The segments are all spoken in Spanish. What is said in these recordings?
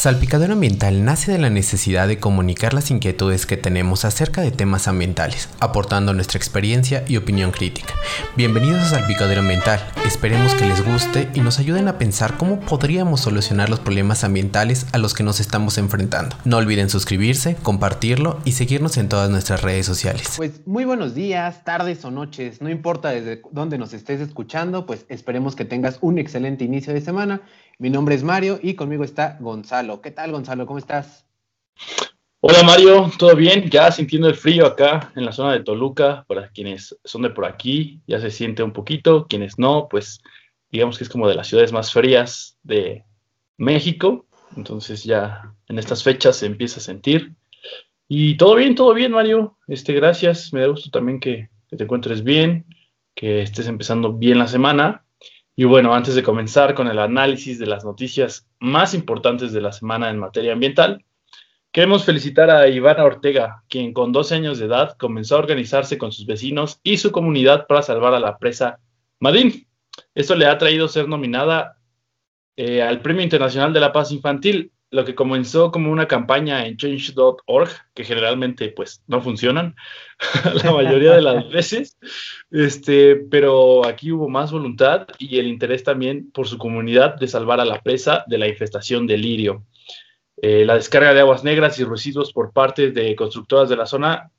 Salpicadero Ambiental nace de la necesidad de comunicar las inquietudes que tenemos acerca de temas ambientales, aportando nuestra experiencia y opinión crítica. Bienvenidos a Salpicadero Ambiental, esperemos que les guste y nos ayuden a pensar cómo podríamos solucionar los problemas ambientales a los que nos estamos enfrentando. No olviden suscribirse, compartirlo y seguirnos en todas nuestras redes sociales. Pues muy buenos días, tardes o noches, no importa desde dónde nos estés escuchando, pues esperemos que tengas un excelente inicio de semana mi nombre es Mario y conmigo está Gonzalo. ¿Qué tal, Gonzalo? ¿Cómo estás? Hola Mario, ¿todo bien? Ya sintiendo el frío acá en la zona de Toluca, para quienes son de por aquí, ya se siente un poquito, quienes no, pues digamos que es como de las ciudades más frías de México, entonces ya en estas fechas se empieza a sentir. Y todo bien, todo bien Mario, este, gracias, me da gusto también que, que te encuentres bien, que estés empezando bien la semana. Y bueno, antes de comenzar con el análisis de las noticias más importantes de la semana en materia ambiental, queremos felicitar a Ivana Ortega, quien con 12 años de edad comenzó a organizarse con sus vecinos y su comunidad para salvar a la presa Madín. Esto le ha traído ser nominada eh, al Premio Internacional de la Paz Infantil, lo que comenzó como una campaña en change.org, que generalmente pues no funcionan la mayoría de las veces, este, pero aquí hubo más voluntad y el interés también por su comunidad de salvar a la presa de la infestación de lirio. Eh, la descarga de aguas negras y residuos por parte de constructoras de la zona,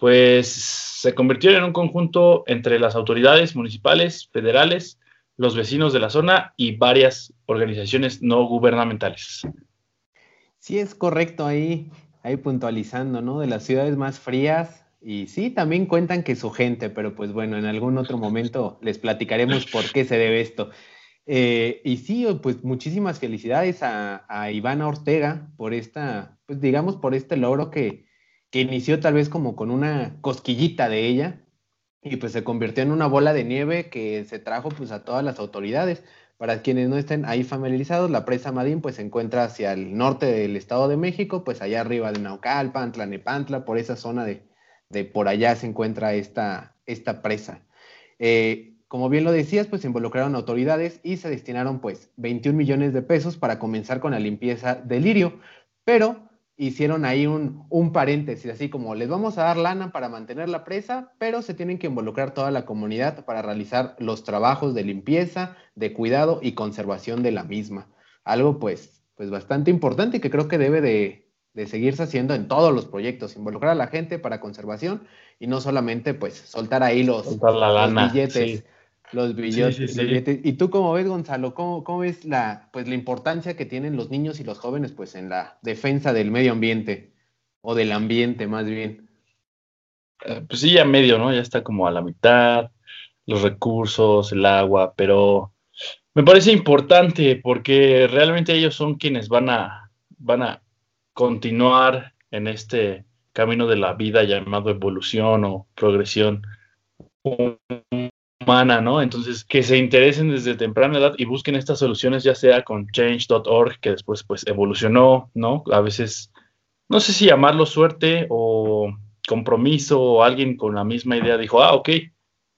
pues se convirtió en un conjunto entre las autoridades municipales, federales, los vecinos de la zona y varias organizaciones no gubernamentales. Sí, es correcto ahí, ahí puntualizando, ¿no? De las ciudades más frías. Y sí, también cuentan que su gente, pero pues bueno, en algún otro momento les platicaremos por qué se debe esto. Eh, y sí, pues muchísimas felicidades a, Ivana Ortega por esta, pues digamos, por este logro que, que inició tal vez como con una cosquillita de ella y pues se convirtió en una bola de nieve que se trajo pues a todas las autoridades. Para quienes no estén ahí familiarizados, la presa Madín pues se encuentra hacia el norte del Estado de México, pues allá arriba de Naucalpan, Tlanepantla, por esa zona de, de por allá se encuentra esta, esta presa. Eh, como bien lo decías, pues se involucraron autoridades y se destinaron pues 21 millones de pesos para comenzar con la limpieza del lirio, pero hicieron ahí un, un, paréntesis, así como les vamos a dar lana para mantener la presa, pero se tienen que involucrar toda la comunidad para realizar los trabajos de limpieza, de cuidado y conservación de la misma. Algo pues, pues bastante importante y que creo que debe de, de seguirse haciendo en todos los proyectos, involucrar a la gente para conservación y no solamente pues soltar ahí los, billetes los billetes. ¿Y tú cómo ves, Gonzalo? ¿Cómo, ¿Cómo, ves la, pues, la importancia que tienen los niños y los jóvenes pues, en la defensa del medio ambiente? O del ambiente, más bien. Eh, pues sí, ya medio, ¿no? Ya está como a la mitad, los recursos, el agua, pero me parece importante porque realmente ellos son quienes van a, van a continuar en este camino de la vida llamado evolución o progresión humana, ¿no? Entonces, que se interesen desde temprana edad y busquen estas soluciones, ya sea con change.org, que después pues evolucionó, ¿no? A veces, no sé si llamarlo suerte o compromiso o alguien con la misma idea dijo, ah, ok,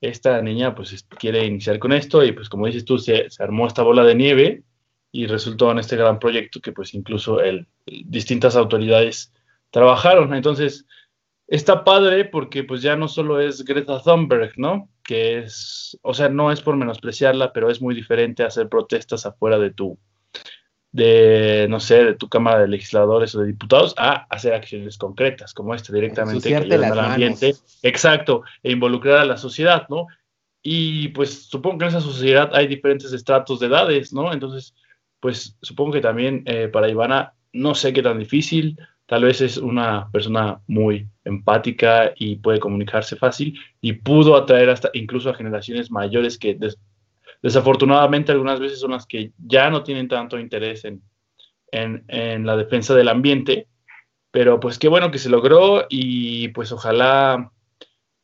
esta niña pues quiere iniciar con esto y pues como dices tú, se, armó esta bola de nieve y resultó en este gran proyecto que pues incluso el, distintas autoridades trabajaron. Entonces, está padre porque pues ya no solo es Greta Thunberg, ¿no? Que es, o sea, no es por menospreciarla, pero es muy diferente hacer protestas afuera de tu, de, no sé, de tu Cámara de Legisladores o de Diputados a hacer acciones concretas, como esta, directamente que al ambiente. Exacto, e involucrar a la sociedad, ¿no? Y pues supongo que en esa sociedad hay diferentes estratos de edades, ¿no? Entonces, pues supongo que también eh, para Ivana, no sé qué tan difícil, tal vez es una persona muy empática y puede comunicarse fácil y pudo atraer hasta incluso a generaciones mayores que desafortunadamente algunas veces son las que ya no tienen tanto interés en, en, la defensa del ambiente, pero pues qué bueno que se logró y pues ojalá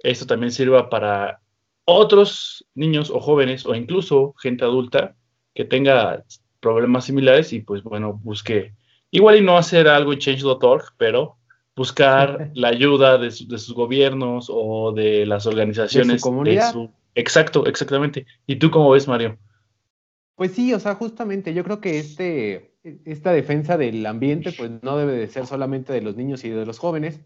esto también sirva para otros niños o jóvenes o incluso gente adulta que tenga problemas similares y pues bueno, busque Igual y no hacer algo en change.org, pero buscar la ayuda de, sus gobiernos o de las organizaciones. ¿De su comunidad? Exacto, exactamente. ¿Y tú cómo ves, Mario? Pues sí, o sea, justamente yo creo que este, esta defensa del ambiente pues no debe de ser solamente de los niños y de los jóvenes,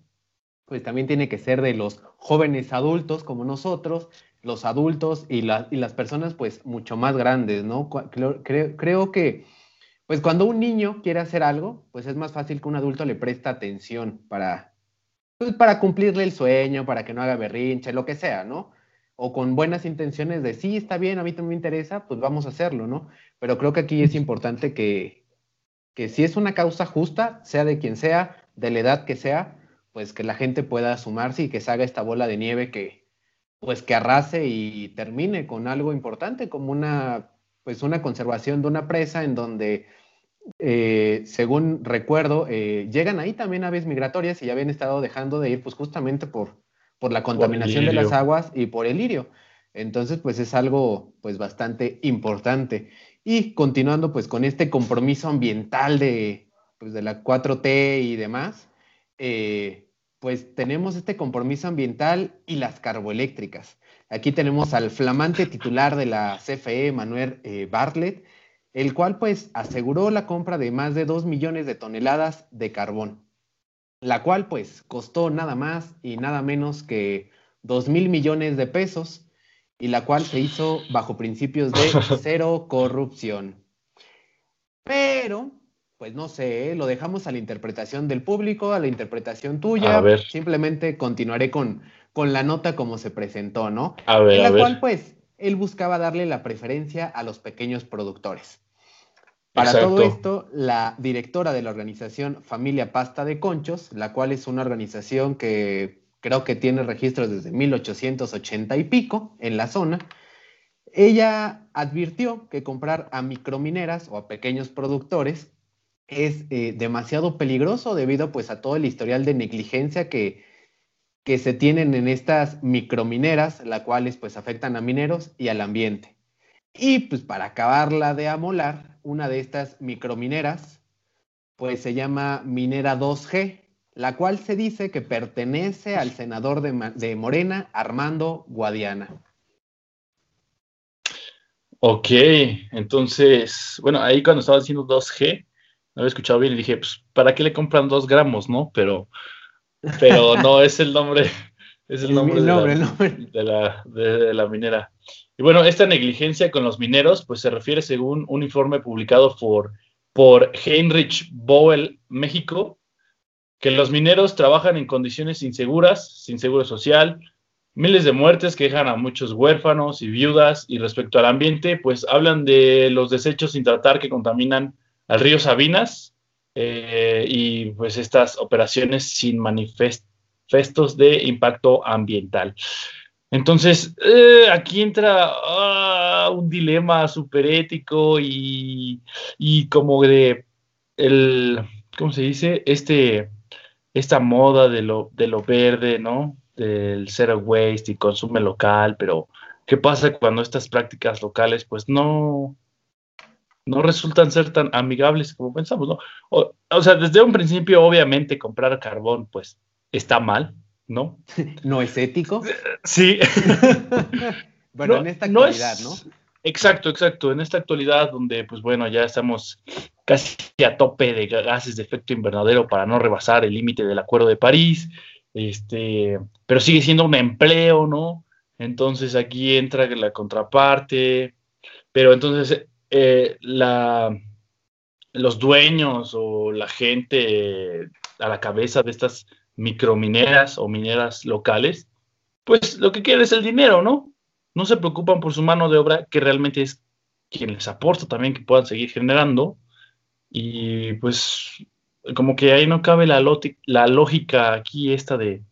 pues también tiene que ser de los jóvenes adultos como nosotros, los adultos y, las personas pues mucho más grandes, ¿no? Creo, creo, que pues cuando un niño quiere hacer algo, pues es más fácil que un adulto le preste atención para, pues, para cumplirle el sueño, para que no haga berrinche, lo que sea, ¿no? O con buenas intenciones de sí, está bien, a mí también me interesa, pues vamos a hacerlo, ¿no? Pero creo que aquí es importante que, que si es una causa justa, sea de quien sea, de la edad que sea, pues que la gente pueda sumarse y que se haga esta bola de nieve que, pues que arrase y termine con algo importante como una, pues una conservación de una presa en donde, eh, según recuerdo, eh, llegan ahí también aves migratorias y ya habían estado dejando de ir, pues justamente por, por la contaminación de las aguas y por el lirio. Entonces, pues es algo, pues bastante importante. Y continuando, pues con este compromiso ambiental de, pues, de la 4T y demás, eh, pues tenemos este compromiso ambiental y las carboeléctricas. Aquí tenemos al flamante titular de la CFE, Manuel eh, Bartlett, el cual pues aseguró la compra de más de 2 millones de toneladas de carbón, la cual pues costó nada más y nada menos que 2 mil millones de pesos y la cual se hizo bajo principios de cero corrupción. Pero pues no sé, ¿eh? lo dejamos a la interpretación del público, a la interpretación tuya. A ver. Simplemente continuaré con, con la nota como se presentó, ¿no? A ver. En la cual, pues, él buscaba darle la preferencia a los pequeños productores. Para todo esto, la directora de la organización Familia Pasta de Conchos, la cual es una organización que creo que tiene registros desde 1880 y pico en la zona, ella advirtió que comprar a micromineras o a pequeños productores es eh, demasiado peligroso debido pues a todo el historial de negligencia que, que se tienen en estas micromineras, las cuales pues afectan a mineros y al ambiente. Y pues para acabarla de amolar, una de estas micromineras pues se llama Minera 2G, la cual se dice que pertenece al senador de, de Morena, Armando Guadiana. Ok, entonces, bueno, ahí cuando estaba diciendo 2G, no había escuchado bien y dije, pues, ¿para qué le compran dos gramos, no? Pero, pero no, es el nombre, es el nombre, de, la, de, la, minera. Y bueno, esta negligencia con los mineros, pues se refiere según un informe publicado por, por Heinrich Boel, México, que los mineros trabajan en condiciones inseguras, sin seguro social, miles de muertes que dejan a muchos huérfanos y viudas, y respecto al ambiente, pues hablan de los desechos sin tratar que contaminan al río Sabinas eh, y pues estas operaciones sin manifestos de impacto ambiental. Entonces, eh, aquí entra ah, un dilema súper ético y, como de el, ¿cómo se dice? Este, esta moda de lo, de lo verde, ¿no? Del zero waste y consume local, pero ¿qué pasa cuando estas prácticas locales pues no, no resultan ser tan amigables como pensamos, ¿no? O, sea, desde un principio, obviamente, comprar carbón, pues, está mal, ¿no? ¿No es ético? Sí. bueno, en esta actualidad, no, Exacto, exacto. En esta actualidad donde, pues bueno, ya estamos casi a tope de gases de efecto invernadero para no rebasar el límite del Acuerdo de París, este, pero sigue siendo un empleo, ¿no? Entonces aquí entra la contraparte, pero entonces eh, los dueños o la gente a la cabeza de estas micromineras o mineras locales, pues lo que quieren es el dinero, ¿no? No se preocupan por su mano de obra, que realmente es quien les aporta también que puedan seguir generando. Y pues como que ahí no cabe la, lógica aquí esta de,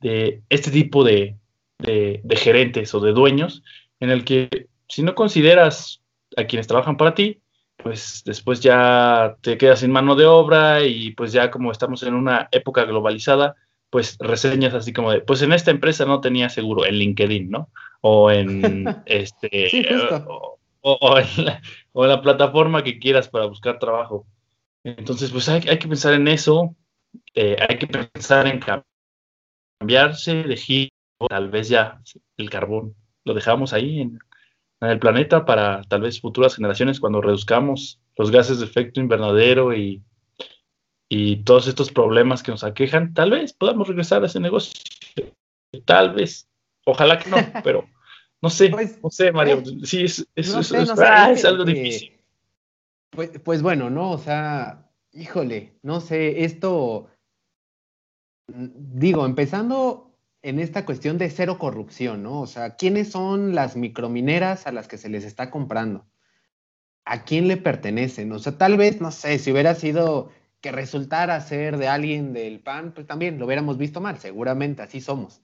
de este tipo de, de, de gerentes o de dueños, en el que si no consideras a quienes trabajan para ti, pues después ya te quedas sin mano de obra y pues ya como estamos en una época globalizada, pues reseñas así como de, pues en esta empresa no tenía seguro, en LinkedIn, ¿no? O en este, o, en la, plataforma que quieras para buscar trabajo. Entonces, pues hay, que pensar en eso, eh, hay que pensar en cambiarse de giro, tal vez ya el carbón lo dejamos ahí en, en el planeta para tal vez futuras generaciones cuando reduzcamos los gases de efecto invernadero y, y todos estos problemas que nos aquejan, tal vez podamos regresar a ese negocio. Tal vez. Ojalá que no, pero no sé, pues, no sé, Mario. Eh, sí, es, es, ah, algo difícil. Pues, pues bueno, ¿no? O sea, híjole, no sé, esto, mm, digo, empezando en esta cuestión de cero corrupción, ¿no? O sea, ¿quiénes son las micromineras a las que se les está comprando? ¿A quién le pertenecen? O sea, tal vez, no sé, si hubiera sido que resultara ser de alguien del PAN, pues también lo hubiéramos visto mal, seguramente así somos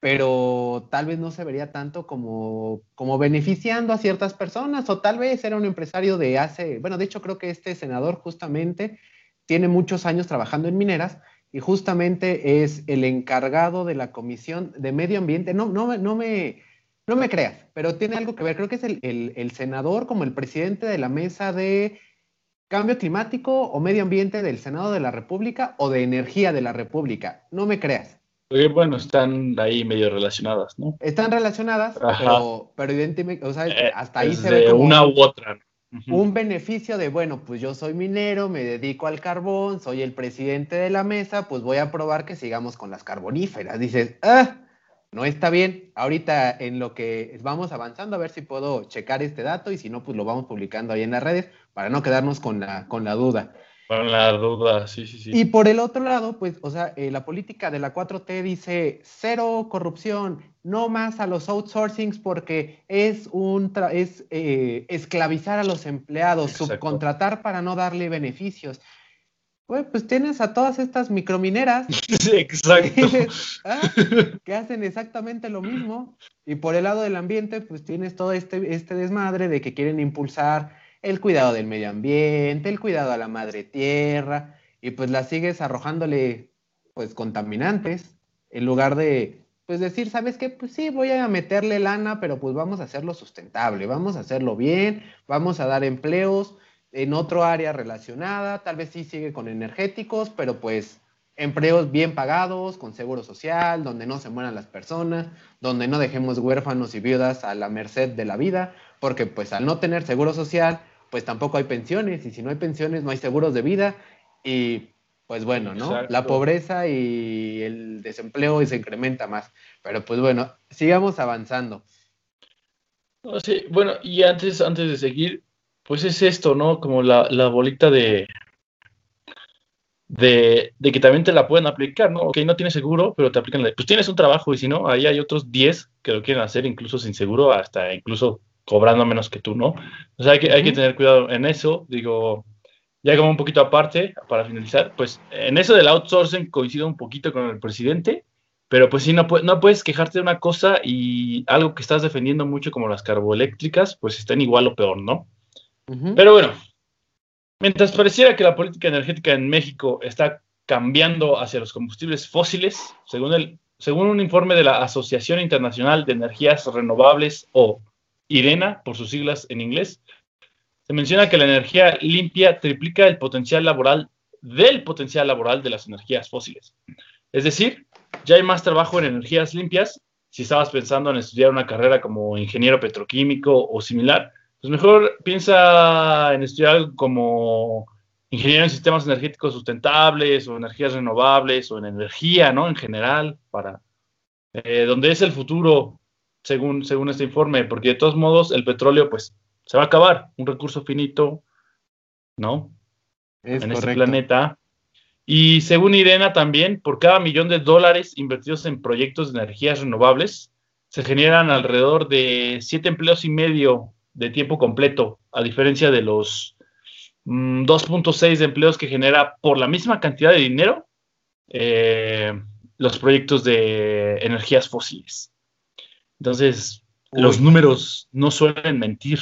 pero tal vez no se vería tanto como, como beneficiando a ciertas personas o tal vez era un empresario de hace, bueno, de hecho creo que este senador justamente tiene muchos años trabajando en mineras y justamente es el encargado de la Comisión de Medio Ambiente. No, no, no, me, no me creas, pero tiene algo que ver. Creo que es el, el senador como el presidente de la mesa de cambio climático o medio ambiente del Senado de la República o de energía de la República. No me creas bueno, están ahí medio relacionadas, ¿no? Están relacionadas, pero, pero evidentemente, o sea, eh, hasta ahí se ve como una u otra. Un beneficio de, bueno, pues yo soy minero, me dedico al carbón, soy el presidente de la mesa, pues voy a probar que sigamos con las carboníferas. Dices, ah, no está bien. Ahorita en lo que vamos avanzando, a ver si puedo checar este dato y si no, pues lo vamos publicando ahí en las redes para no quedarnos con la, con la duda. Con la duda, sí, sí, sí. Y por el otro lado, pues, o sea, eh, la política de la 4T dice cero corrupción, no más a los outsourcings porque es un es eh, esclavizar a los empleados, subcontratar para no darle beneficios. Pues, pues tienes a todas estas micromineras Exacto. Ah, que hacen exactamente lo mismo. Y por el lado del ambiente, pues tienes todo este, este desmadre de que quieren impulsar el cuidado del medio ambiente, el cuidado a la madre tierra, y pues la sigues arrojándole pues contaminantes, en lugar de pues decir, ¿sabes qué? Pues sí, voy a meterle lana, pero pues vamos a hacerlo sustentable, vamos a hacerlo bien, vamos a dar empleos en otro área relacionada, tal vez sí sigue con energéticos, pero pues empleos bien pagados, con seguro social, donde no se mueran las personas, donde no dejemos huérfanos y viudas a la merced de la vida, porque pues al no tener seguro social, pues tampoco hay pensiones, y si no hay pensiones no hay seguros de vida, y pues bueno, ¿no? La pobreza y el desempleo se incrementa más. Pero pues bueno, sigamos avanzando. sí, bueno, y antes, antes de seguir, pues es esto, ¿no? Como la, la bolita de, de, de, que también te la pueden aplicar, ¿no? Ok, no tienes seguro, pero te aplican, pues tienes un trabajo y si no, ahí hay otros 10 que lo quieren hacer incluso sin seguro, hasta incluso cobrando menos que tú, ¿no? O sea, hay que, hay que tener cuidado en eso. Digo, ya como un poquito aparte, para finalizar, pues en eso del outsourcing coincido un poquito con el presidente, pero pues sí, no, no puedes quejarte de una cosa y algo que estás defendiendo mucho como las carboeléctricas, pues están igual o peor, ¿no? Pero bueno, mientras pareciera que la política energética en México está cambiando hacia los combustibles fósiles, según, el, según un informe de la Asociación Internacional de Energías Renovables o IRENA, por sus siglas en inglés, se menciona que la energía limpia triplica el potencial laboral del potencial laboral de las energías fósiles. Es decir, ya hay más trabajo en energías limpias. Si estabas pensando en estudiar una carrera como ingeniero petroquímico o similar, pues mejor piensa en estudiar como ingeniero en sistemas energéticos sustentables o energías renovables o en energía, ¿no? En general, para eh, donde es el futuro según, según este informe, porque de todos modos el petróleo pues se va a acabar, un recurso finito, ¿no? en este planeta. Y según Irena también, por cada millón de dólares invertidos en proyectos de energías renovables, se generan alrededor de siete empleos y medio de tiempo completo, a diferencia de los 2.6 mm, de empleos que genera por la misma cantidad de dinero eh, los proyectos de energías fósiles. Entonces, los números no suelen mentir.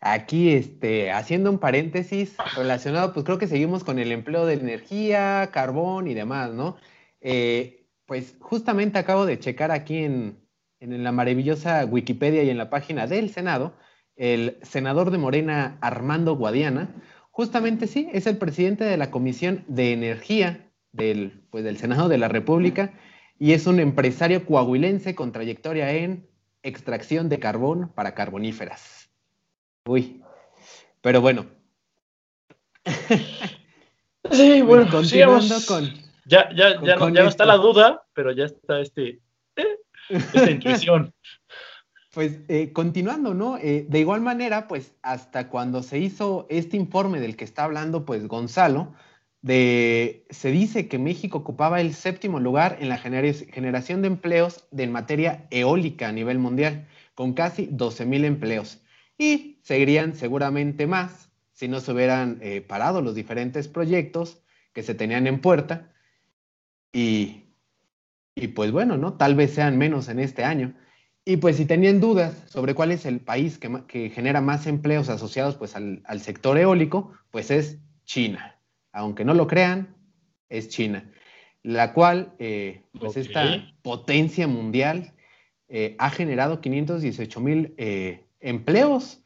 Aquí, este, haciendo un paréntesis relacionado, pues creo que seguimos con el empleo de energía, carbón y demás, ¿no? Eh, pues justamente acabo de checar aquí en, en la maravillosa Wikipedia y en la página del Senado, el senador de Morena, Armando Guadiana, justamente sí, es el presidente de la Comisión de Energía del, pues, del Senado de la República y es un empresario coahuilense con trayectoria en extracción de carbón para carboníferas. Uy, pero bueno. Sí, bueno, continuando con. Ya, ya, ya, no, ya no está la duda, pero ya está este, eh, esta intuición. Pues eh, continuando, ¿no? Eh, de igual manera, pues hasta cuando se hizo este informe del que está hablando, pues Gonzalo, de, se dice que México ocupaba el séptimo lugar en la generación de empleos en materia eólica a nivel mundial, con casi 12 mil empleos. Y seguirían seguramente más si no se hubieran eh, parado los diferentes proyectos que se tenían en puerta. Y, pues bueno, ¿no? Tal vez sean menos en este año. Y pues si tenían dudas sobre cuál es el país que, genera más empleos asociados pues al, sector eólico, pues es China. Aunque no lo crean, es China. La cual, eh, pues esta potencia mundial eh, ha generado 518 mil eh, empleos,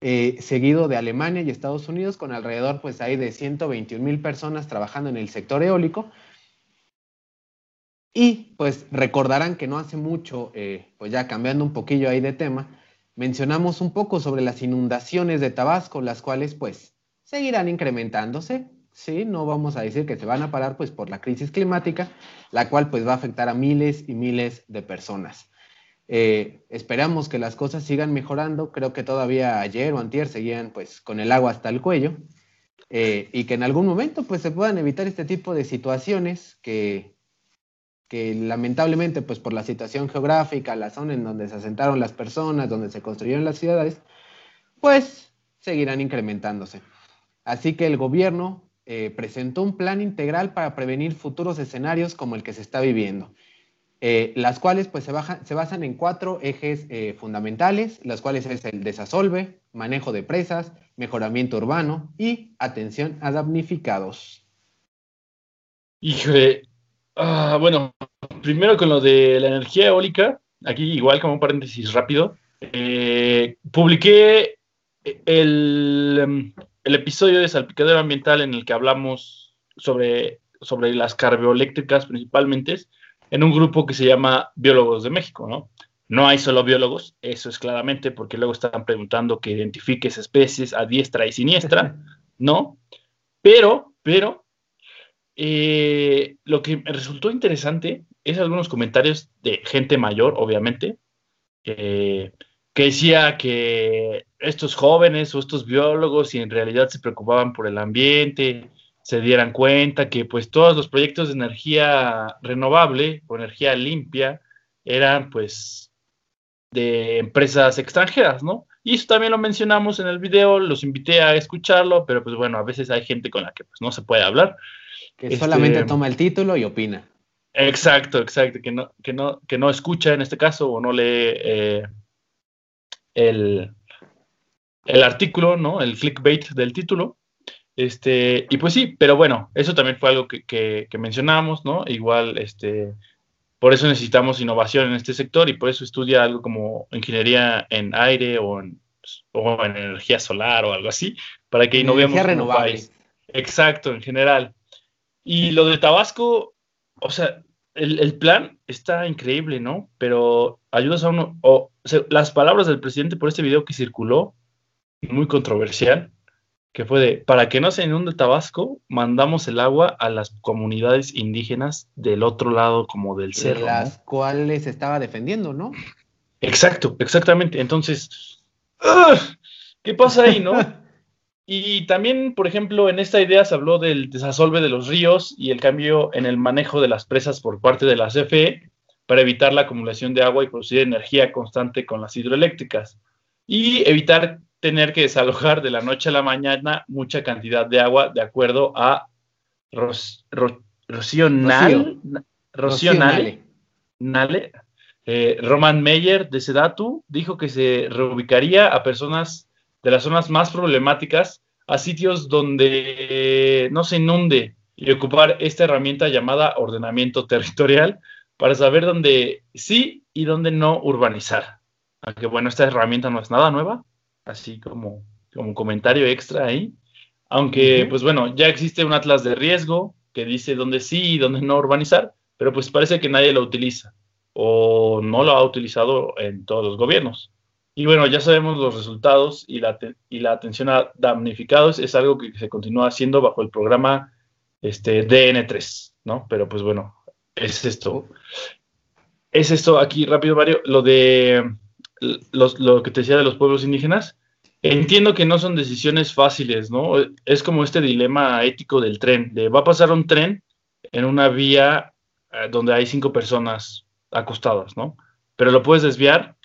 seguido de Alemania y Estados Unidos, con alrededor pues hay de 121 mil personas trabajando en el sector eólico, y pues recordarán que no hace mucho, pues ya cambiando un poquillo ahí de tema, mencionamos un poco sobre las inundaciones de Tabasco, las cuales pues seguirán incrementándose, ¿sí? No vamos a decir que se van a parar pues por la crisis climática, la cual pues va a afectar a miles y miles de personas. Eh, esperamos que las cosas sigan mejorando, creo que todavía ayer o antier seguían pues con el agua hasta el cuello, eh, y que en algún momento pues se puedan evitar este tipo de situaciones que que lamentablemente, pues por la situación geográfica, la zona en donde se asentaron las personas, donde se construyeron las ciudades, pues seguirán incrementándose. Así que el gobierno eh, presentó un plan integral para prevenir futuros escenarios como el que se está viviendo, eh, las cuales pues se, basan en cuatro ejes eh, fundamentales, las cuales es el desasolve, manejo de presas, mejoramiento urbano y atención a damnificados. Híjole, Ah, bueno, primero con lo de la energía eólica, aquí igual como un paréntesis rápido, publiqué el, el, episodio de Salpicadero Ambiental en el que hablamos sobre, sobre las carbioeléctricas principalmente en un grupo que se llama Biólogos de México, ¿no? No hay solo biólogos, eso es claramente porque luego están preguntando que identifiques especies a diestra y siniestra, ¿no? Pero, pero eh, lo que me resultó interesante es algunos comentarios de gente mayor, obviamente, que decía que estos jóvenes o estos biólogos, si en realidad se preocupaban por el ambiente, se dieran cuenta que pues todos los proyectos de energía renovable o energía limpia eran pues de empresas extranjeras, ¿no? Y eso también lo mencionamos en el video, los invité a escucharlo, pero pues bueno, a veces hay gente con la que pues no se puede hablar. Que solamente este, toma el título y opina. Exacto, exacto, que no, que no, que no escucha en este caso o no lee eh, el, el artículo, ¿no? El clickbait del título. Este, y pues sí, pero bueno, eso también fue algo que, que, mencionamos, ¿no? Igual, este, por eso necesitamos innovación en este sector y por eso estudia algo como ingeniería en aire o en, o en energía solar o algo así, para que innovemos. Energía renovable. Exacto, en general. Y lo de Tabasco, o sea, el, plan está increíble, ¿no? Pero ayudas a uno, o, las palabras del presidente por este video que circuló, muy controversial, que fue de, para que no se inunde Tabasco, mandamos el agua a las comunidades indígenas del otro lado como del cerro. Las cuales estaba defendiendo, ¿no? Exacto, exactamente. Entonces, ¿qué pasa ahí, no? Y también, por ejemplo, en esta idea se habló del desasolve de los ríos y el cambio en el manejo de las presas por parte de la CFE para evitar la acumulación de agua y producir energía constante con las hidroeléctricas y evitar tener que desalojar de la noche a la mañana mucha cantidad de agua de acuerdo a Rocío, Nale, eh, Roman Meyer de Sedatu dijo que se reubicaría a personas de las zonas más problemáticas a sitios donde no se inunde y ocupar esta herramienta llamada ordenamiento territorial para saber dónde sí y dónde no urbanizar. Aunque bueno, esta herramienta no es nada nueva, así como, como comentario extra ahí. Aunque pues bueno, ya existe un atlas de riesgo que dice dónde sí y dónde no urbanizar, pero pues parece que nadie lo utiliza. o no lo ha utilizado en todos los gobiernos. Y bueno, ya sabemos los resultados y la, y la atención a damnificados es algo que se continúa haciendo bajo el programa este, DN3, ¿no? Pero pues bueno, es esto. Es esto aquí rápido, Mario, lo de lo que te decía de los pueblos indígenas. Entiendo que no son decisiones fáciles, ¿no? Es como este dilema ético del tren, de va a pasar un tren en una vía eh, donde hay cinco personas acostadas, ¿no? Pero lo puedes desviar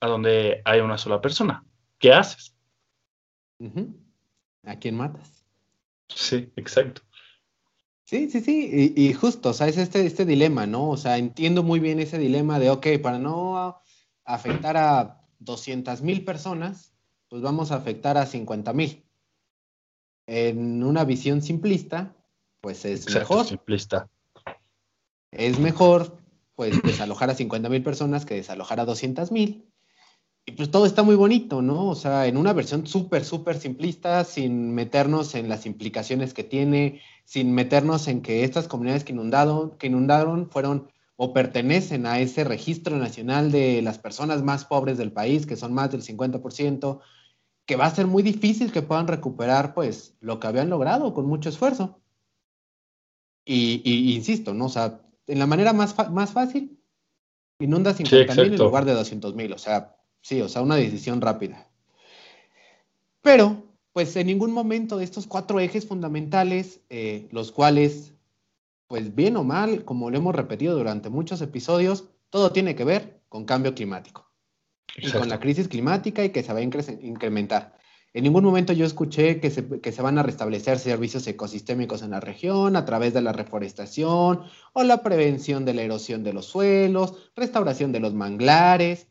a donde hay una sola persona. ¿Qué haces? ¿A quién matas? Sí, exacto. Sí, sí, sí, y, justo, o sea, es este, este dilema, ¿no? O sea, entiendo muy bien ese dilema de, ok, para no afectar a 200 mil personas, pues vamos a afectar a 50 mil. En una visión simplista, pues es mejor. Simplista. Es mejor, pues, desalojar a 50 mil personas que desalojar a 200 mil. Y pues todo está muy bonito, ¿no? O sea, en una versión súper, súper simplista, sin meternos en las implicaciones que tiene, sin meternos en que estas comunidades que inundaron, que inundaron fueron o pertenecen a ese registro nacional de las personas más pobres del país, que son más del 50%, que va a ser muy difícil que puedan recuperar pues lo que habían logrado con mucho esfuerzo. Y, insisto, ¿no? O sea, en la manera más, más fácil, inunda 50 mil en lugar de 200 mil. O sea, Sí, o sea, una decisión rápida. Pero, pues en ningún momento de estos cuatro ejes fundamentales, eh, los cuales, pues bien o mal, como lo hemos repetido durante muchos episodios, todo tiene que ver con cambio climático. Y con la crisis climática y que se va a incrementar. En ningún momento yo escuché que se, que se, van a restablecer servicios ecosistémicos en la región a través de la reforestación o la prevención de la erosión de los suelos, restauración de los manglares.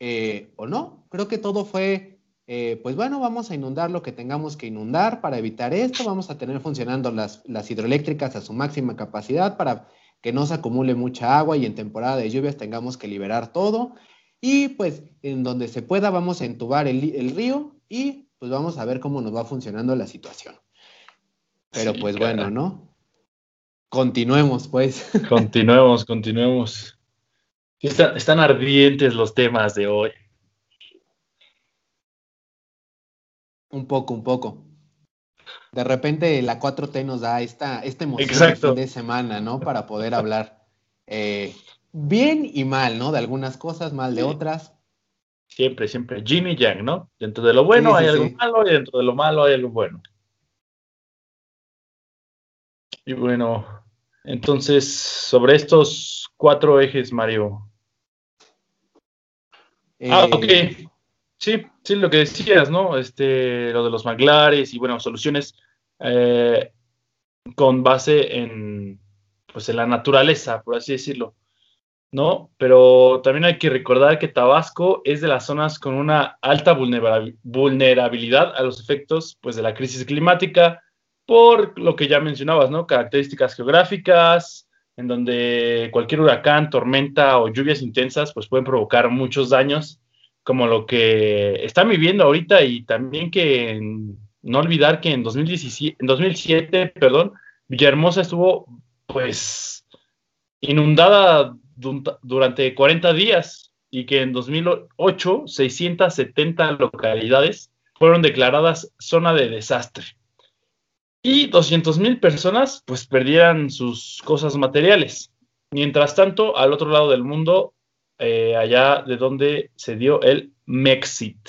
Eh, o no. Creo que todo fue, eh, pues bueno, vamos a inundar lo que tengamos que inundar para evitar esto, vamos a tener funcionando las, las hidroeléctricas a su máxima capacidad para que no se acumule mucha agua y en temporada de lluvias tengamos que liberar todo. Y pues en donde se pueda vamos a entubar el, el río y pues vamos a ver cómo nos va funcionando la situación. Pero pues bueno, ¿no? Continuemos, pues. Continuemos, continuemos. Están, ardientes los temas de hoy. Un poco, un poco. De repente la 4T nos da esta, esta emoción de semana, ¿no? Para poder hablar eh, bien y mal, ¿no? De algunas cosas, mal de otras. Siempre, siempre. Jimmy Yang, ¿no? Dentro de lo bueno hay algo malo y dentro de lo malo hay algo bueno. Y bueno, entonces, sobre estos cuatro ejes, Mario, ah, ok. Sí, sí, lo que decías, ¿no? Este, lo de los manglares y, bueno, soluciones eh, con base en, pues, en la naturaleza, por así decirlo, ¿no? Pero también hay que recordar que Tabasco es de las zonas con una alta vulnerabilidad a los efectos, pues, de la crisis climática, por lo que ya mencionabas, ¿no? Características geográficas, en donde cualquier huracán, tormenta o lluvias intensas pues pueden provocar muchos daños, como lo que están viviendo ahorita y también que no olvidar que en, 2017, en 2007, perdón, Villahermosa estuvo pues inundada durante 40 días y que en 2008 670 localidades fueron declaradas zona de desastre y 200 mil personas pues perdieran sus cosas materiales. Mientras tanto, al otro lado del mundo, eh, allá de donde se dio el Mexit.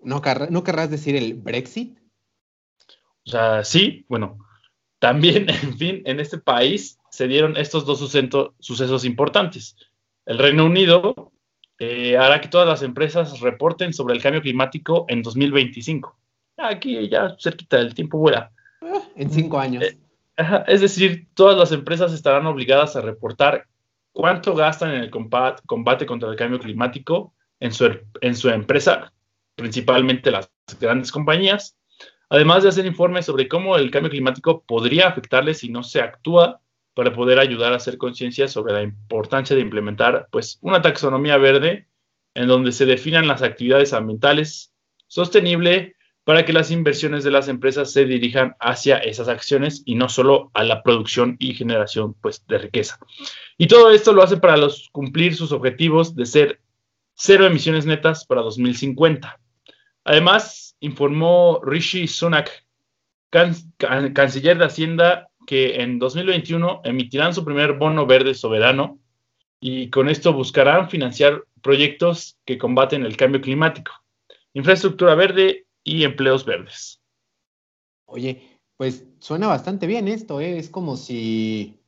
¿No, ¿No querrás decir el Brexit? O sea, sí, bueno, también, en fin, en este país se dieron estos dos sucesos importantes. El Reino Unido eh, hará que todas las empresas reporten sobre el cambio climático en 2025. Aquí ya cerquita del tiempo vuela en cinco años. Eh, es decir, todas las empresas estarán obligadas a reportar cuánto gastan en el combate, contra el cambio climático en su, en su empresa, principalmente las grandes compañías, además de hacer informes sobre cómo el cambio climático podría afectarles si no se actúa para poder ayudar a hacer conciencia sobre la importancia de implementar pues, una taxonomía verde en donde se definan las actividades ambientales sostenibles para que las inversiones de las empresas se dirijan hacia esas acciones y no solo a la producción y generación pues, de riqueza. Y todo esto lo hace para los, cumplir sus objetivos de ser cero emisiones netas para 2050. Además, informó Rishi Sunak, canciller de Hacienda, que en 2021 emitirán su primer bono verde soberano y con esto buscarán financiar proyectos que combaten el cambio climático, infraestructura verde y empleos verdes. Oye, pues suena bastante bien esto, ¿eh? es como si,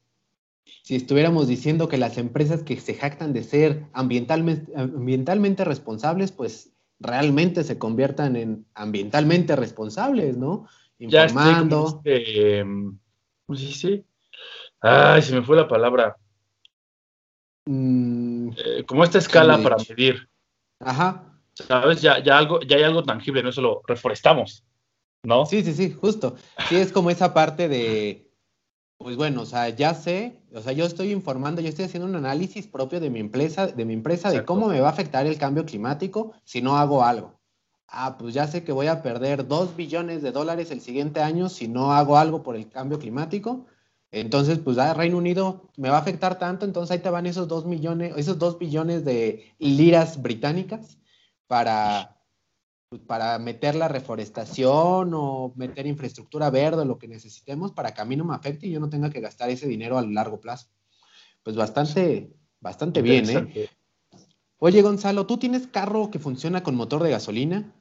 si estuviéramos diciendo que las empresas que se jactan de ser ambientalmente, ambientalmente responsables, pues realmente se conviertan en ambientalmente responsables, ¿no? Informando. Ya este, ¿Cómo se dice? Ay, se me fue la palabra. Mm, eh, como esta escala para medir. Ajá. ¿Sabes? Ya, ya, algo, ya hay algo tangible, no solo reforestamos, ¿no? Sí, sí, sí, justo. Sí, es como esa parte de, pues bueno, o sea, ya sé, o sea, yo estoy informando, yo estoy haciendo un análisis propio de mi empresa, de mi empresa, de cómo me va a afectar el cambio climático si no hago algo. Ah, pues ya sé que voy a perder dos billones de dólares el siguiente año si no hago algo por el cambio climático. Entonces, pues ya Reino Unido me va a afectar tanto, entonces ahí te van esos dos millones, esos dos billones de liras británicas para, pues, para meter la reforestación o meter infraestructura verde, lo que necesitemos para que a mí no me afecte y yo no tenga que gastar ese dinero a largo plazo. Pues bastante, bastante bien, ¿eh? Oye, Gonzalo, ¿tú tienes carro que funciona con motor de gasolina?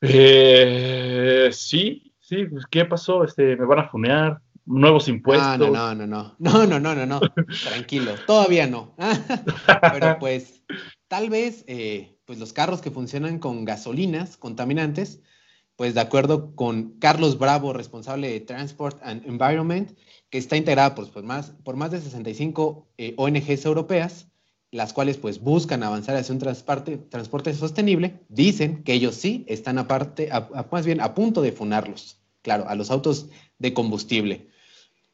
Eh, sí, sí, pues ¿qué pasó? Este, ¿Me van a funear? nuevos impuestos. No, no, no, no, no, no, no, no, no, tranquilo, todavía no. Pero pues tal vez eh, pues los carros que funcionan con gasolinas contaminantes, pues de acuerdo con Carlos Bravo, responsable de Transport and Environment, que está integrada pues, por, más, de 65 eh, ONGs europeas, las cuales pues buscan avanzar hacia un transporte, sostenible, dicen que ellos sí están aparte, más bien a punto de funarlos, claro, a los autos de combustible.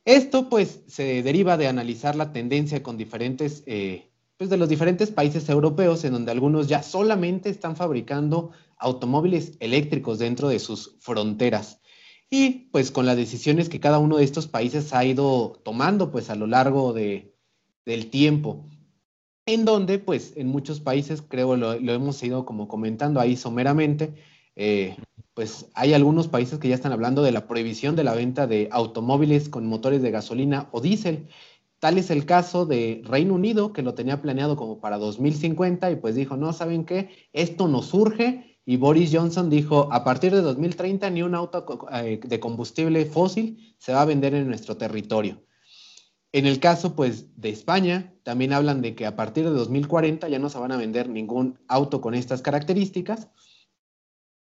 Esto pues se deriva de analizar la tendencia con diferentes, eh, pues de los diferentes países europeos en donde algunos ya solamente están fabricando automóviles eléctricos dentro de sus fronteras. Y pues con las decisiones que cada uno de estos países ha ido tomando pues a lo largo de, del tiempo, en donde pues en muchos países, creo lo, lo hemos ido como comentando ahí someramente, eh, pues hay algunos países que ya están hablando de la prohibición de la venta de automóviles con motores de gasolina o diésel. Tal es el caso de Reino Unido, que lo tenía planeado como para 2050 y pues dijo, no, ¿saben qué? Esto nos surge y Boris Johnson dijo, a partir de 2030 ni un auto eh, de combustible fósil se va a vender en nuestro territorio. En el caso pues de España, también hablan de que a partir de 2040 ya no se van a vender ningún auto con estas características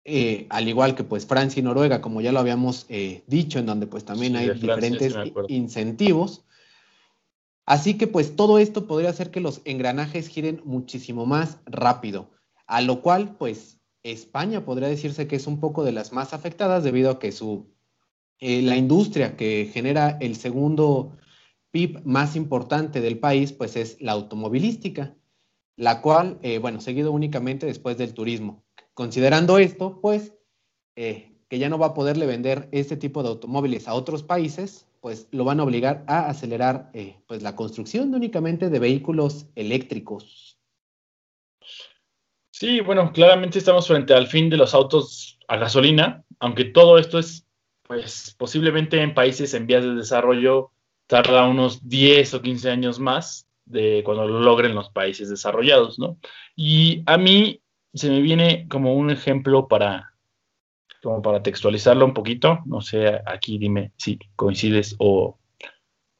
eh, al igual que pues Francia y Noruega, como ya lo habíamos eh, dicho, en donde pues también hay diferentes incentivos. Así que pues todo esto podría hacer que los engranajes giren muchísimo más rápido, a lo cual pues España podría decirse que es un poco de las más afectadas debido a que su, eh, la industria que genera el segundo PIB más importante del país pues es la automovilística, la cual, bueno, seguido únicamente después del turismo. Considerando esto, pues, eh, que ya no va a poderle vender este tipo de automóviles a otros países, pues lo van a obligar a acelerar eh, pues la construcción únicamente de vehículos eléctricos. Sí, bueno, claramente estamos frente al fin de los autos a gasolina, aunque todo esto es, pues, posiblemente en países en vías de desarrollo tarda unos 10 o 15 años más de cuando lo logren los países desarrollados, ¿no? Y a mí se me viene como un ejemplo para, como para textualizarlo un poquito. No sé, aquí dime si coincides o,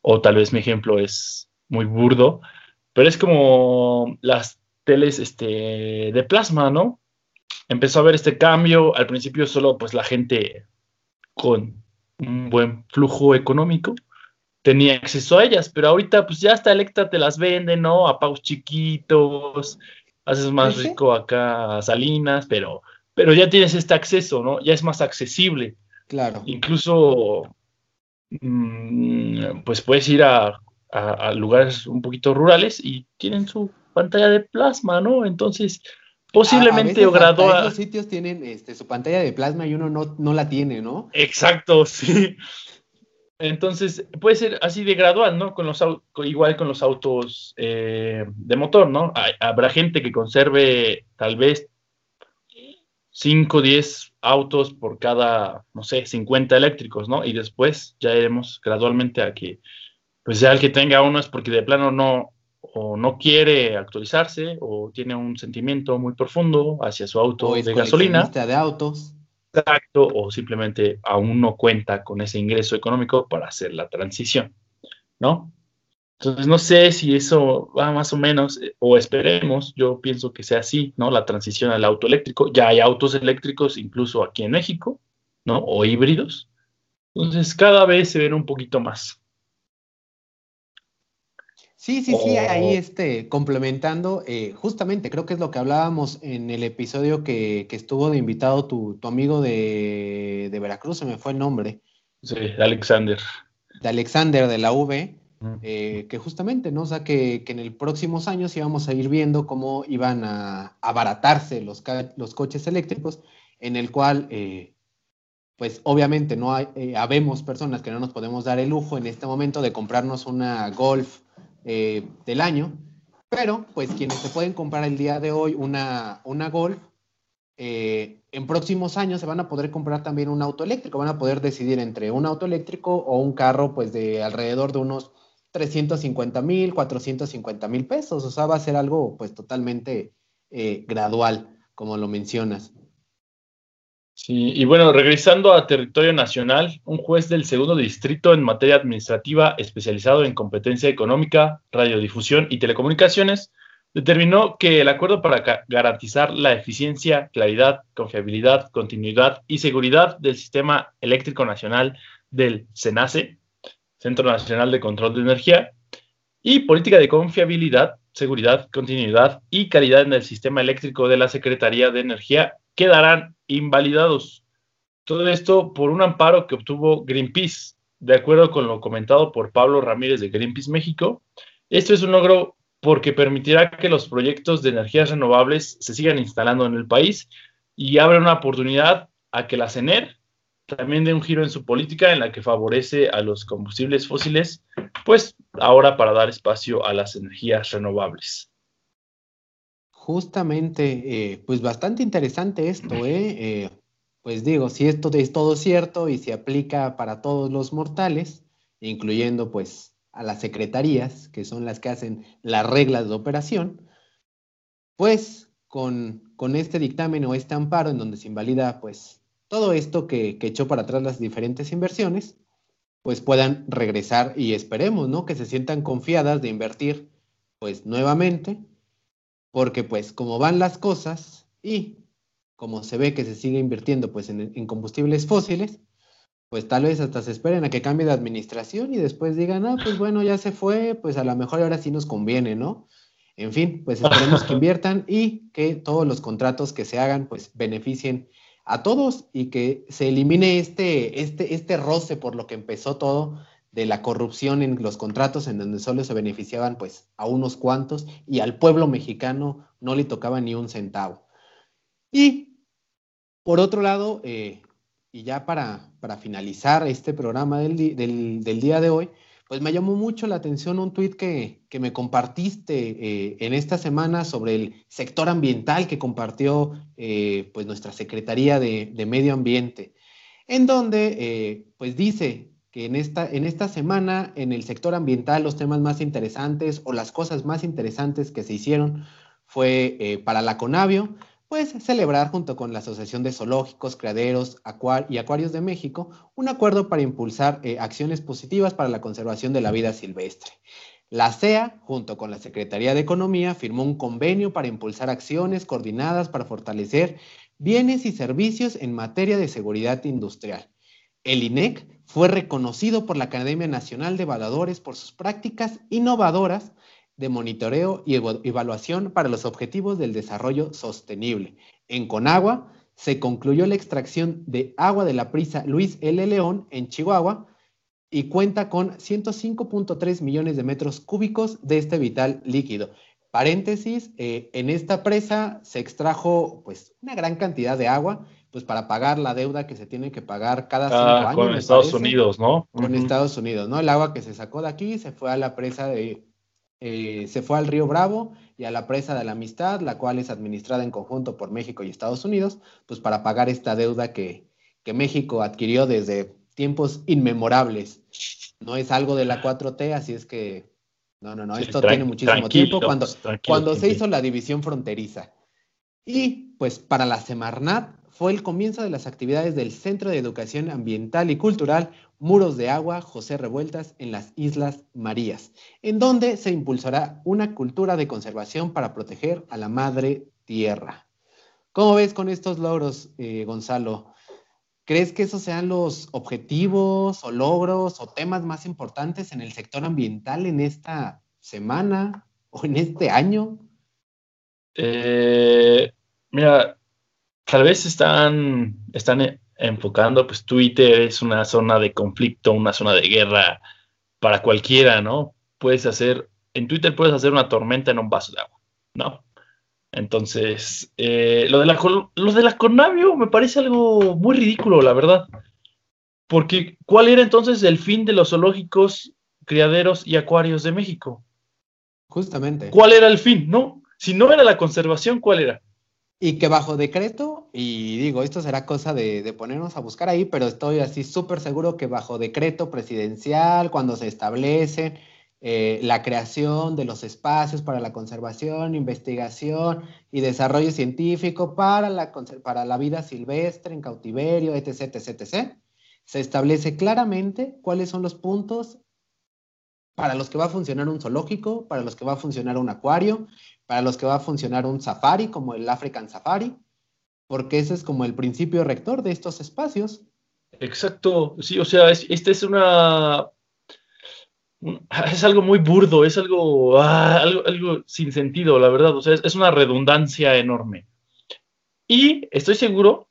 o tal vez mi ejemplo es muy burdo, pero es como las teles este, de plasma, ¿no? Empezó a haber este cambio, al principio solo pues la gente con un buen flujo económico tenía acceso a ellas, pero ahorita pues ya hasta Electra te las vende, ¿no? A pagos chiquitos, haces más rico acá Salinas, pero, pero ya tienes este acceso, ¿no? Ya es más accesible. Claro. Incluso, mm, pues puedes ir a, lugares un poquito rurales y tienen su pantalla de plasma, ¿no? Entonces, posiblemente o gradúa. Los sitios tienen este, su pantalla de plasma y uno no, no la tiene, ¿no? Exacto, sí. Entonces, puede ser así de gradual, ¿no? Con los igual con los autos eh, de motor, ¿no? habrá gente que conserve tal vez 5 o 10 autos por cada, no sé, 50 eléctricos, ¿no? Y después ya iremos gradualmente a que, pues ya el que tenga uno es porque de plano no, o no quiere actualizarse, o tiene un sentimiento muy profundo hacia su auto de gasolina. de autos exacto o simplemente aún no cuenta con ese ingreso económico para hacer la transición, ¿no? Entonces no sé si eso va más o menos, eh, o esperemos, yo pienso que sea así, ¿no? La transición al auto eléctrico. Ya hay autos eléctricos incluso aquí en México, ¿no? O híbridos. Entonces cada vez se ven un poquito más. Sí, sí, sí, ahí este, complementando, eh, justamente creo que es lo que hablábamos en el episodio que, estuvo de invitado tu, amigo de, Veracruz, se me fue el nombre. Sí, Alexander. De Alexander de la V, eh, que justamente, ¿no? O sea, que, en el próximos años íbamos a ir viendo cómo iban a abaratarse los, coches eléctricos, en el cual, eh, pues obviamente no hay, habemos personas que no nos podemos dar el lujo en este momento de comprarnos una Golf eh, del año, pero pues quienes se pueden comprar el día de hoy una, Golf, eh, en próximos años se van a poder comprar también un auto eléctrico, van a poder decidir entre un auto eléctrico o un carro pues de alrededor de unos 350 mil, 450 mil pesos, o sea, va a ser algo pues totalmente eh, gradual, como lo mencionas. Sí, y bueno, regresando a territorio nacional, un juez del segundo distrito en materia administrativa especializado en competencia económica, radiodifusión y telecomunicaciones determinó que el acuerdo para garantizar la eficiencia, claridad, confiabilidad, continuidad y seguridad del sistema eléctrico nacional del CENACE, Centro Nacional de Control de Energía, y política de confiabilidad, seguridad, continuidad y calidad en el sistema eléctrico de la Secretaría de Energía quedarán invalidados. Todo esto por un amparo que obtuvo Greenpeace, de acuerdo con lo comentado por Pablo Ramírez de Greenpeace México. Esto es un logro porque permitirá que los proyectos de energías renovables se sigan instalando en el país y abre una oportunidad a que la CENER también dé un giro en su política en la que favorece a los combustibles fósiles, pues ahora para dar espacio a las energías renovables. Justamente, eh, pues bastante interesante esto, ¿eh? ¿eh? Pues digo, si esto es todo cierto y se aplica para todos los mortales, incluyendo pues a las secretarías, que son las que hacen las reglas de operación, pues con, con este dictamen o este amparo en donde se invalida pues todo esto que, que echó para atrás las diferentes inversiones, pues puedan regresar y esperemos, ¿no? Que se sientan confiadas de invertir pues nuevamente porque pues como van las cosas y como se ve que se sigue invirtiendo pues en, combustibles fósiles, pues tal vez hasta se esperen a que cambie de administración y después digan, ah, pues bueno, ya se fue, pues a lo mejor ahora sí nos conviene, ¿no? En fin, pues esperemos que inviertan y que todos los contratos que se hagan pues beneficien a todos y que se elimine este, este, este roce por lo que empezó todo de la corrupción en los contratos en donde solo se beneficiaban pues a unos cuantos y al pueblo mexicano no le tocaba ni un centavo. Y por otro lado, eh, y ya para, para, finalizar este programa del, día de hoy, pues me llamó mucho la atención un tuit que, me compartiste eh, en esta semana sobre el sector ambiental que compartió eh, pues nuestra Secretaría de, Medio Ambiente, en donde pues dice en esta, en esta semana en el sector ambiental los temas más interesantes o las cosas más interesantes que se hicieron fue eh, para la Conavio, pues celebrar junto con la Asociación de Zoológicos, Criaderos y Acuarios de México un acuerdo para impulsar eh, acciones positivas para la conservación de la vida silvestre. La CEA, junto con la Secretaría de Economía, firmó un convenio para impulsar acciones coordinadas para fortalecer bienes y servicios en materia de seguridad industrial. El INEC fue reconocido por la Academia Nacional de Evaluadores por sus prácticas innovadoras de monitoreo y evaluación para los objetivos del desarrollo sostenible. En Conagua se concluyó la extracción de agua de la prisa Luis L. León en Chihuahua y cuenta con 105.3 millones de metros cúbicos de este vital líquido. Paréntesis, eh, en esta presa se extrajo pues una gran cantidad de agua, pues para pagar la deuda que se tiene que pagar cada cinco ah, años. Con Estados Unidos, ¿no? Con Estados Unidos, ¿no? El agua que se sacó de aquí se fue a la presa de, eh, se fue al río Bravo y a la presa de la Amistad, la cual es administrada en conjunto por México y Estados Unidos, pues para pagar esta deuda que, que México adquirió desde tiempos inmemorables. No es algo de la 4T, así es que no, no, no, esto tiene muchísimo tiempo cuando, cuando se hizo la división fronteriza. Y pues para la Semarnat fue el comienzo de las actividades del Centro de Educación Ambiental y Cultural Muros de Agua José Revueltas en las Islas Marías, en donde se impulsará una cultura de conservación para proteger a la madre tierra. ¿Cómo ves con estos logros, eh, Gonzalo? ¿Crees que esos sean los objetivos o logros o temas más importantes en el sector ambiental en esta semana o en este año? Eh, mira, tal vez están, están enfocando, pues Twitter es una zona de conflicto, una zona de guerra para cualquiera, ¿no? Puedes hacer, en Twitter puedes hacer una tormenta en un vaso de agua, ¿no? Entonces, eh, lo, de la, de la Conavio me parece algo muy ridículo, la verdad. Porque, ¿cuál era entonces el fin de los zoológicos, criaderos y acuarios de México? Justamente. ¿Cuál era el fin? No, si no era la conservación, ¿cuál era? Y que bajo decreto, y digo, esto será cosa de, ponernos a buscar ahí, pero estoy así súper seguro que bajo decreto presidencial, cuando se establece eh, la creación de los espacios para la conservación, investigación y desarrollo científico para la, la vida silvestre en cautiverio, etc., etc., etc., se establece claramente cuáles son los puntos para los que va a funcionar un zoológico, para los que va a funcionar un acuario, para los que va a funcionar un safari, como el African Safari, porque ese es como el principio rector de estos espacios. Exacto, sí, o sea, esta es una es algo muy burdo, es algo, ah, algo, algo, sin sentido, la verdad. O sea, es, una redundancia enorme. Y estoy seguro,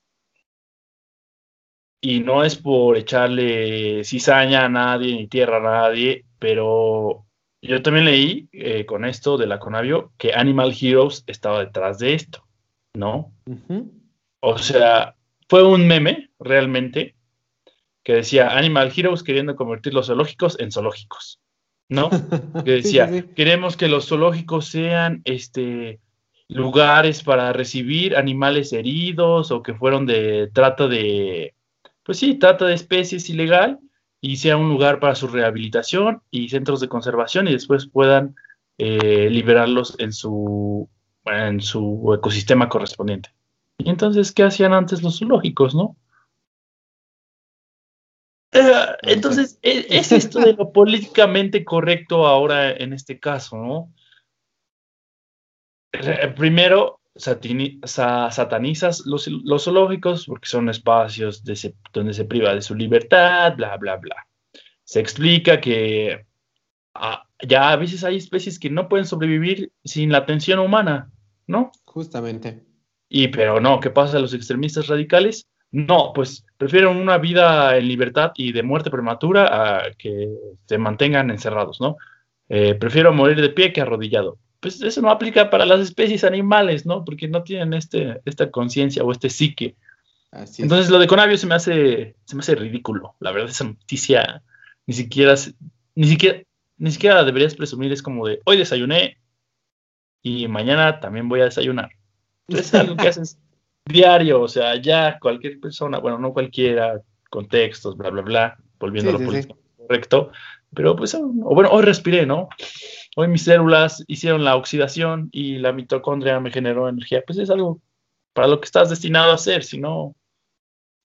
y no es por echarle cizaña a nadie ni tierra a nadie, pero yo también leí eh, con esto de la Conavio que Animal Heroes estaba detrás de esto, ¿no? O sea, fue un meme realmente que decía Animal Heroes queriendo convertir los zoológicos en zoológicos, ¿no? Que decía, queremos que los zoológicos sean este lugares para recibir animales heridos o que fueron de trata de, pues sí, trata de especies ilegal y sea un lugar para su rehabilitación y centros de conservación y después puedan eh, liberarlos en su, en su ecosistema correspondiente. Y entonces, ¿qué hacían antes los zoológicos, no? Eh, entonces, e, es esto de lo políticamente correcto ahora en este caso, ¿no? Primero, satanizas los, zoológicos porque son espacios donde se priva de su libertad, bla, bla, bla. Se explica que ah, ya a veces hay especies que no pueden sobrevivir sin la atención humana, ¿no? Justamente. Y pero no, ¿qué pasa a los extremistas radicales? No, pues prefieren una vida en libertad y de muerte prematura a que se mantengan encerrados, ¿no? Eh, prefiero morir de pie que arrodillado. Pues eso no aplica para las especies animales, ¿no? Porque no tienen este, esta conciencia o este psique. Entonces lo de Conavio se me hace, se me hace ridículo. La verdad, esa noticia ni siquiera, ni siquiera, ni siquiera deberías presumir. Es como de hoy desayuné y mañana también voy a desayunar. Entonces es algo que haces diario, o sea, ya cualquier persona, bueno, no cualquiera, contextos, bla, bla, bla, volviendo a lo político correcto, pero pues, o bueno, hoy respiré, ¿no? Hoy mis células hicieron la oxidación y la mitocondria me generó energía, pues es algo para lo que estás destinado a hacer, si no,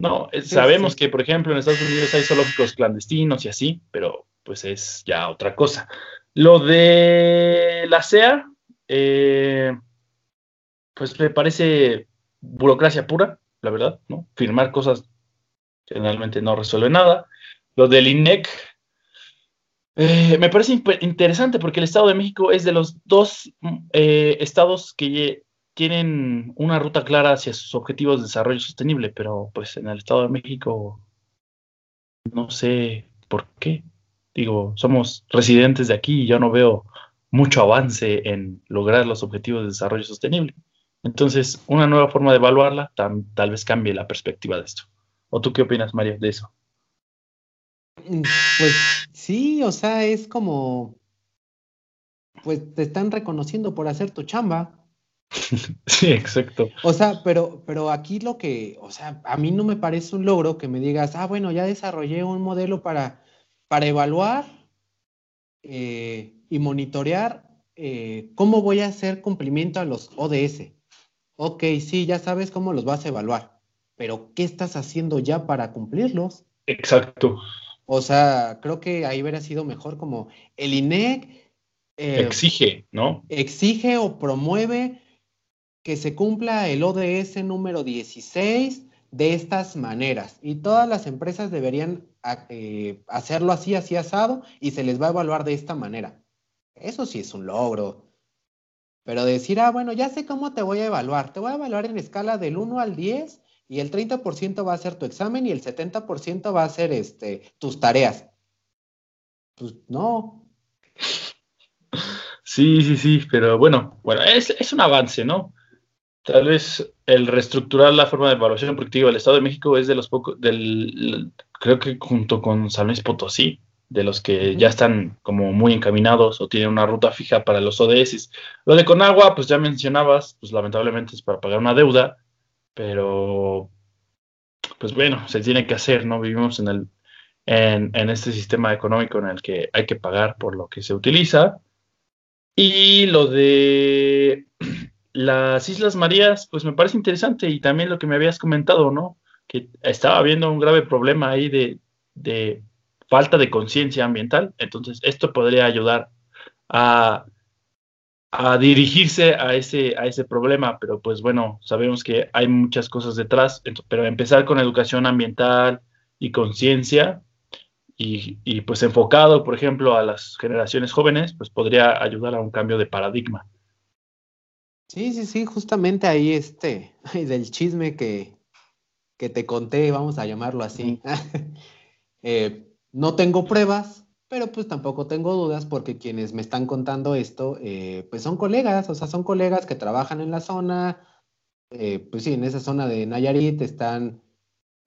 no, sabemos que, por ejemplo, en Estados Unidos hay zoológicos clandestinos y así, pero pues es ya otra cosa. Lo de la CEA, eh, pues me parece burocracia pura, la verdad, ¿no? Firmar cosas generalmente no resuelve nada. Lo del INEC eh, me parece interesante porque el Estado de México es de los dos eh, estados que tienen una ruta clara hacia sus objetivos de desarrollo sostenible, pero pues en el Estado de México no sé por qué. Digo, somos residentes de aquí y yo no veo mucho avance en lograr los objetivos de desarrollo sostenible. Entonces, una nueva forma de evaluarla tal vez cambie la perspectiva de esto. ¿O tú qué opinas, María, de eso? Mm, pues sí, o sea, es como, pues te están reconociendo por hacer tu chamba. sí, exacto. O sea, pero, pero aquí lo que, o sea, a mí no me parece un logro que me digas, ah, bueno, ya desarrollé un modelo para, para evaluar eh, y monitorear eh, cómo voy a hacer cumplimiento a los ODS. Ok, sí, ya sabes cómo los vas a evaluar, pero ¿qué estás haciendo ya para cumplirlos? Exacto. O sea, creo que ahí hubiera sido mejor como el INEC eh, exige, ¿no? Exige o promueve que se cumpla el ODS número 16 de estas maneras. Y todas las empresas deberían eh, hacerlo así, así asado, y se les va a evaluar de esta manera. Eso sí es un logro. Pero decir, ah, bueno, ya sé cómo te voy a evaluar. Te voy a evaluar en escala del 1 al 10 y el 30% va a ser tu examen y el 70% va a ser este, tus tareas. Pues no. Sí, sí, sí, pero bueno, bueno, es, es un avance, ¿no? Tal vez el reestructurar la forma de evaluación productiva del Estado de México es de los pocos, del, creo que junto con San Luis Potosí, de los que ya están como muy encaminados o tienen una ruta fija para los ODS. Lo de Conagua, pues ya mencionabas, pues lamentablemente es para pagar una deuda, pero pues bueno, se tiene que hacer, ¿no? Vivimos en el en, en este sistema económico en el que hay que pagar por lo que se utiliza. Y lo de las Islas Marías, pues me parece interesante y también lo que me habías comentado, ¿no? Que estaba habiendo un grave problema ahí de, de falta de conciencia ambiental. Entonces, esto podría ayudar a, a, dirigirse a ese, a ese problema, pero pues bueno, sabemos que hay muchas cosas detrás, pero empezar con educación ambiental y conciencia y, y pues enfocado, por ejemplo, a las generaciones jóvenes, pues podría ayudar a un cambio de paradigma. Sí, sí, sí, justamente ahí este, del chisme que, que te conté, vamos a llamarlo así. eh, no tengo pruebas, pero pues tampoco tengo dudas porque quienes me están contando esto, eh, pues son colegas, o sea, son colegas que trabajan en la zona, eh, pues sí, en esa zona de Nayarit están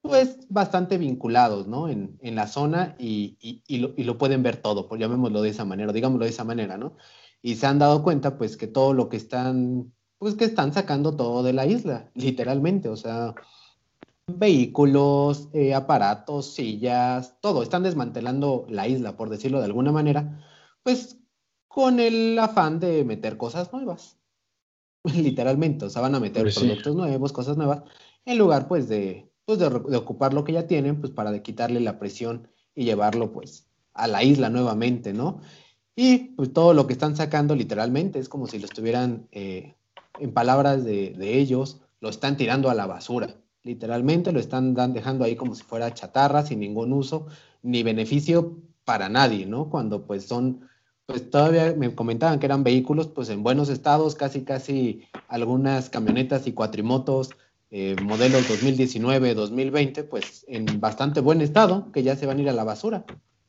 pues bastante vinculados, ¿no? En, en la zona y, y, y, lo, y, lo, pueden ver todo, pues llamémoslo de esa manera, digámoslo de esa manera, ¿no? y se han dado cuenta pues que todo lo que están, pues que están sacando todo de la isla, literalmente, o sea, vehículos, eh, aparatos, sillas, todo, están desmantelando la isla, por decirlo de alguna manera, pues con el afán de meter cosas nuevas, literalmente, o sea, van a meter pues productos nuevos, cosas nuevas, en lugar pues de, pues de, de ocupar lo que ya tienen, pues para de quitarle la presión y llevarlo pues a la isla nuevamente, ¿no? Y pues todo lo que están sacando literalmente es como si lo estuvieran, eh, en palabras de, de, ellos, lo están tirando a la basura. Literalmente lo están dejando ahí como si fuera chatarra, sin ningún uso ni beneficio para nadie, ¿no? Cuando pues son, pues todavía me comentaban que eran vehículos pues en buenos estados, casi casi algunas camionetas y cuatrimotos, eh, modelos 2019, 2020, pues en bastante buen estado, que ya se van a ir a la basura.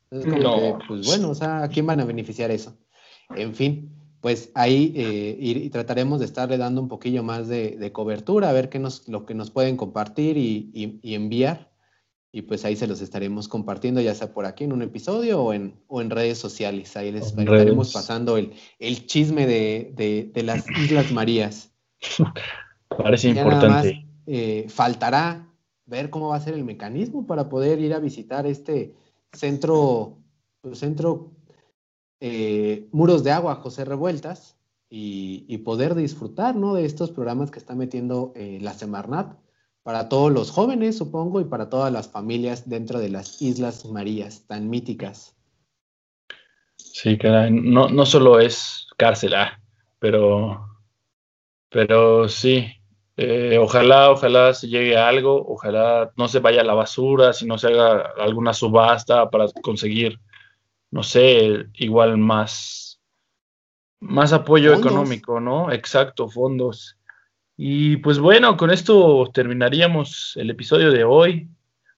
Entonces, como no. que, pues bueno, o sea, ¿a quién van a beneficiar eso? En fin, pues ahí eh, y, y, trataremos de estarle dando un poquillo más de, de, cobertura, a ver qué nos, lo que nos pueden compartir y, y, y, enviar. Y pues ahí se los estaremos compartiendo, ya sea por aquí en un episodio o en, o en redes sociales. Ahí les estaremos pasando el, el chisme de, de, de, las Islas Marías. Parece ya importante. Más, eh, faltará ver cómo va a ser el mecanismo para poder ir a visitar este, centro, pues, centro eh, Muros de Agua, José Revueltas, y, poder disfrutar ¿no? de estos programas que está metiendo eh, la Semarnat para todos los jóvenes, supongo, y para todas las familias dentro de las Islas Marías tan míticas. Sí, caray, no, no solo es cárcel, ah, pero, pero sí, eh, ojalá, ojalá se llegue a algo, ojalá no se vaya a la basura, si no se haga alguna subasta para conseguir, no sé, igual más, más apoyo fondos. económico, ¿no? Exacto, fondos. Y pues bueno, con esto terminaríamos el episodio de hoy.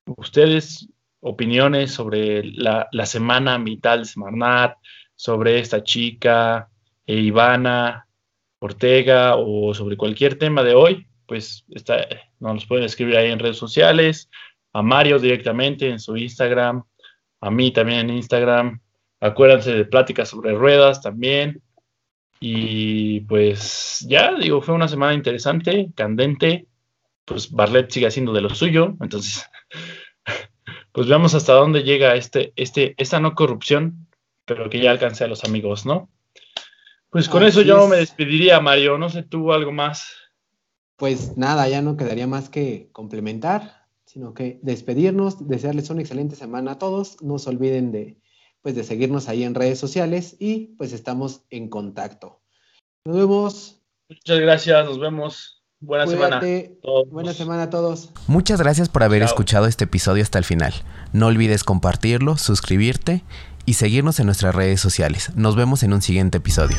Ustedes, opiniones sobre la, la semana vital de Semarnat, sobre esta chica, e Ivana, Ortega o sobre cualquier tema de hoy, pues está, nos pueden escribir ahí en redes sociales, a Mario directamente en su Instagram, a mí también en Instagram. Acuérdense de pláticas sobre ruedas también. Y pues ya, digo, fue una semana interesante, candente. Pues Barlet sigue haciendo de lo suyo. Entonces, pues veamos hasta dónde llega este, este, esta no corrupción, pero que ya alcance a los amigos, ¿no? Pues con eso yo me despediría, Mario. No sé tú algo más. Pues nada, ya no quedaría más que complementar, sino que despedirnos, desearles una excelente semana a todos. No se olviden de, pues, de seguirnos ahí en redes sociales y pues estamos en contacto. Nos vemos. Muchas gracias, nos vemos. Buena semana. Buena semana a todos. Muchas gracias por haber escuchado este episodio hasta el final. No olvides compartirlo, suscribirte y seguirnos en nuestras redes sociales. Nos vemos en un siguiente episodio.